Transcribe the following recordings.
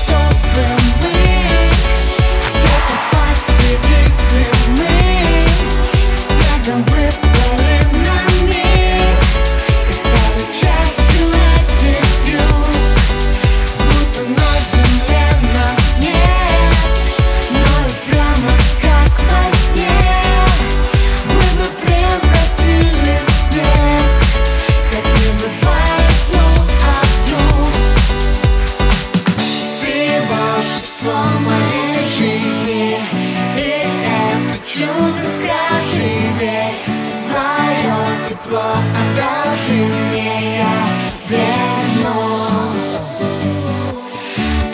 stop him чудо скажи, ведь свое тепло одолжи мне, я верну.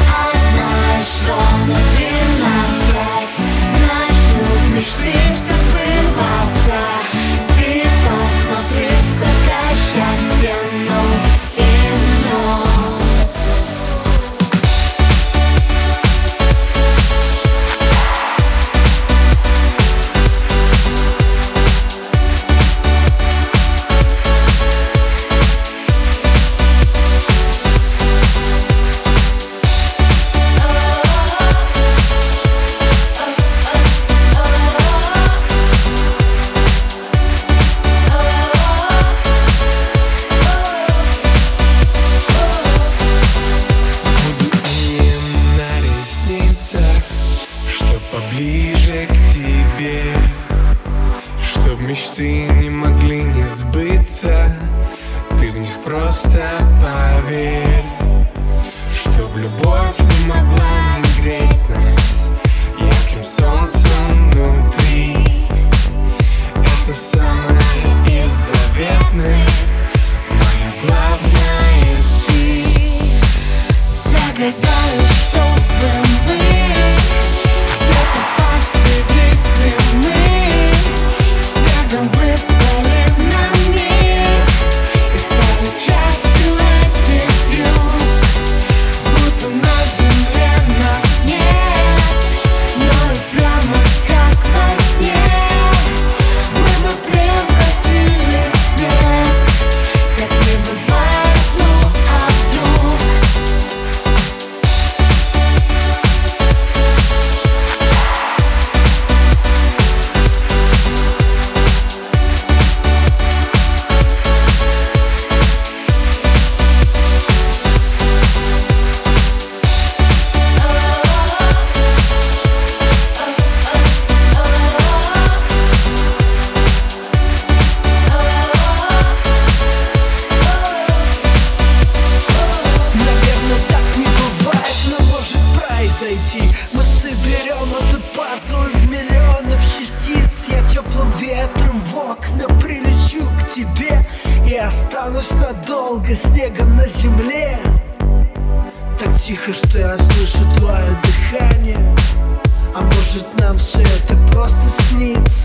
А знаешь, ровно двенадцать начнут мечты. Мечты не могли не сбыться. Ты в них просто поверь Чтоб любовь не могла Останусь надолго снегом на земле. Так тихо, что я слышу твое дыхание. А может нам все это просто снится?